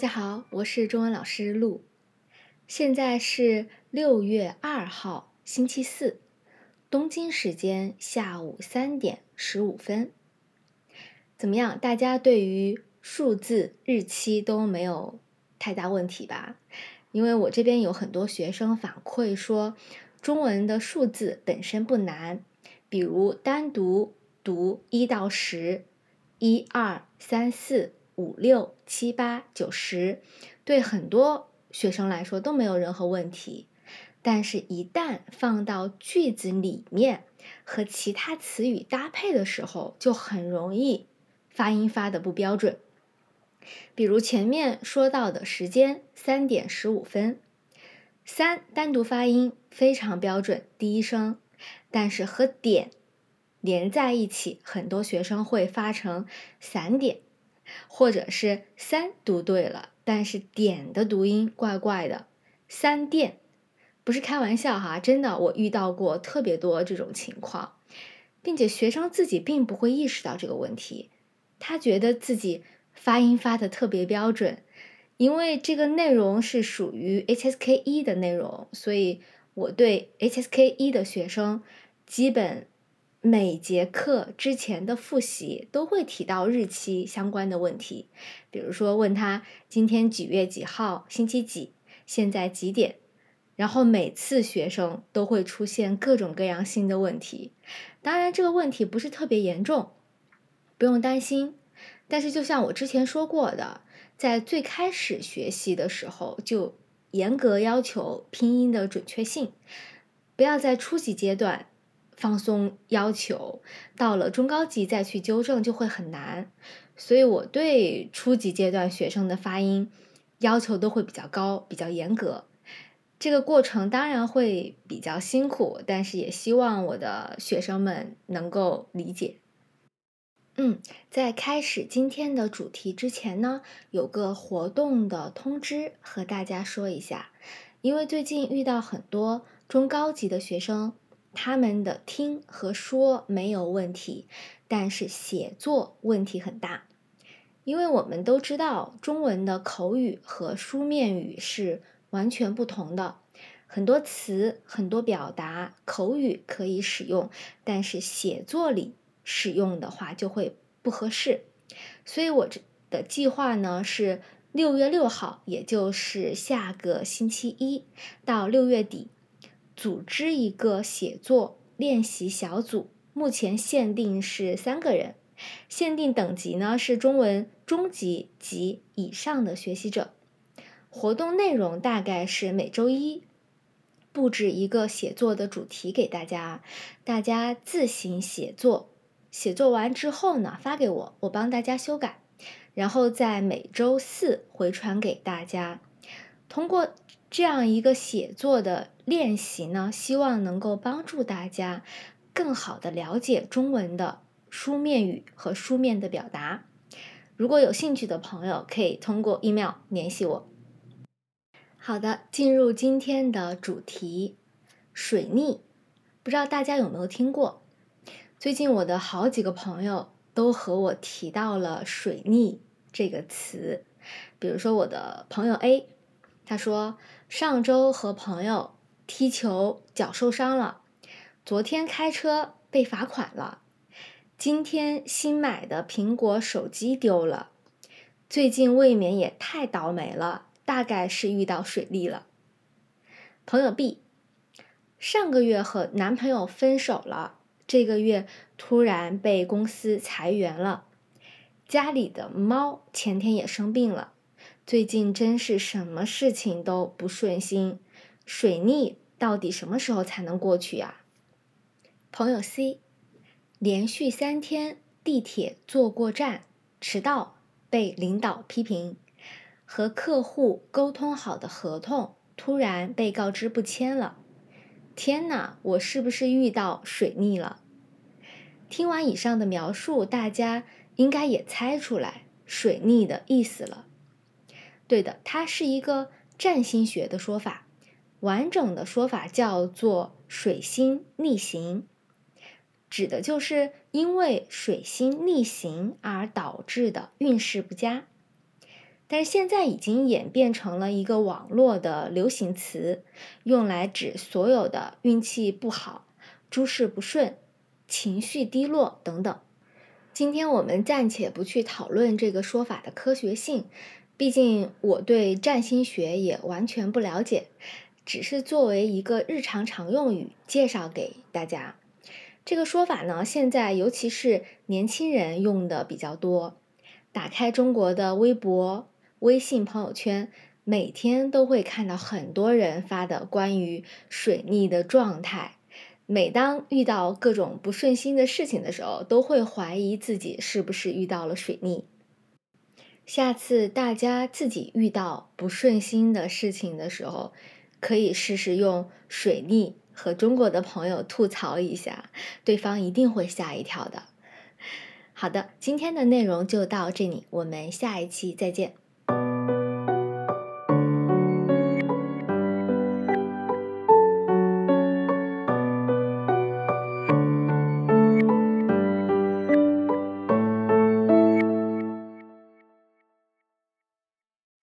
大家好，我是中文老师陆。现在是六月二号，星期四，东京时间下午三点十五分。怎么样？大家对于数字、日期都没有太大问题吧？因为我这边有很多学生反馈说，中文的数字本身不难，比如单独读一到十，一二三四。五六七八九十，对很多学生来说都没有任何问题。但是，一旦放到句子里面和其他词语搭配的时候，就很容易发音发的不标准。比如前面说到的时间三点十五分，三单独发音非常标准，第一声，但是和点连在一起，很多学生会发成散点。或者是三读对了，但是点的读音怪怪的，三电，不是开玩笑哈，真的，我遇到过特别多这种情况，并且学生自己并不会意识到这个问题，他觉得自己发音发的特别标准，因为这个内容是属于 HSK 一的内容，所以我对 HSK 一的学生基本。每节课之前的复习都会提到日期相关的问题，比如说问他今天几月几号，星期几，现在几点。然后每次学生都会出现各种各样新的问题，当然这个问题不是特别严重，不用担心。但是就像我之前说过的，在最开始学习的时候就严格要求拼音的准确性，不要在初级阶段。放松要求，到了中高级再去纠正就会很难，所以我对初级阶段学生的发音要求都会比较高，比较严格。这个过程当然会比较辛苦，但是也希望我的学生们能够理解。嗯，在开始今天的主题之前呢，有个活动的通知和大家说一下，因为最近遇到很多中高级的学生。他们的听和说没有问题，但是写作问题很大。因为我们都知道，中文的口语和书面语是完全不同的。很多词、很多表达，口语可以使用，但是写作里使用的话就会不合适。所以我这的计划呢是六月六号，也就是下个星期一到六月底。组织一个写作练习小组，目前限定是三个人，限定等级呢是中文中级及以上的学习者。活动内容大概是每周一布置一个写作的主题给大家，大家自行写作，写作完之后呢发给我，我帮大家修改，然后在每周四回传给大家。通过这样一个写作的练习呢，希望能够帮助大家更好的了解中文的书面语和书面的表达。如果有兴趣的朋友，可以通过 email 联系我。好的，进入今天的主题，水逆，不知道大家有没有听过？最近我的好几个朋友都和我提到了水逆这个词，比如说我的朋友 A。他说：“上周和朋友踢球，脚受伤了；昨天开车被罚款了；今天新买的苹果手机丢了。最近未免也太倒霉了，大概是遇到水逆了。”朋友 B 上个月和男朋友分手了，这个月突然被公司裁员了；家里的猫前天也生病了。最近真是什么事情都不顺心，水逆到底什么时候才能过去呀？朋友 C 连续三天地铁坐过站，迟到被领导批评，和客户沟通好的合同突然被告知不签了。天哪，我是不是遇到水逆了？听完以上的描述，大家应该也猜出来水逆的意思了。对的，它是一个占星学的说法，完整的说法叫做水星逆行，指的就是因为水星逆行而导致的运势不佳。但是现在已经演变成了一个网络的流行词，用来指所有的运气不好、诸事不顺、情绪低落等等。今天我们暂且不去讨论这个说法的科学性，毕竟我对占星学也完全不了解，只是作为一个日常常用语介绍给大家。这个说法呢，现在尤其是年轻人用的比较多。打开中国的微博、微信朋友圈，每天都会看到很多人发的关于水逆的状态。每当遇到各种不顺心的事情的时候，都会怀疑自己是不是遇到了水逆。下次大家自己遇到不顺心的事情的时候，可以试试用水逆。和中国的朋友吐槽一下，对方一定会吓一跳的。好的，今天的内容就到这里，我们下一期再见。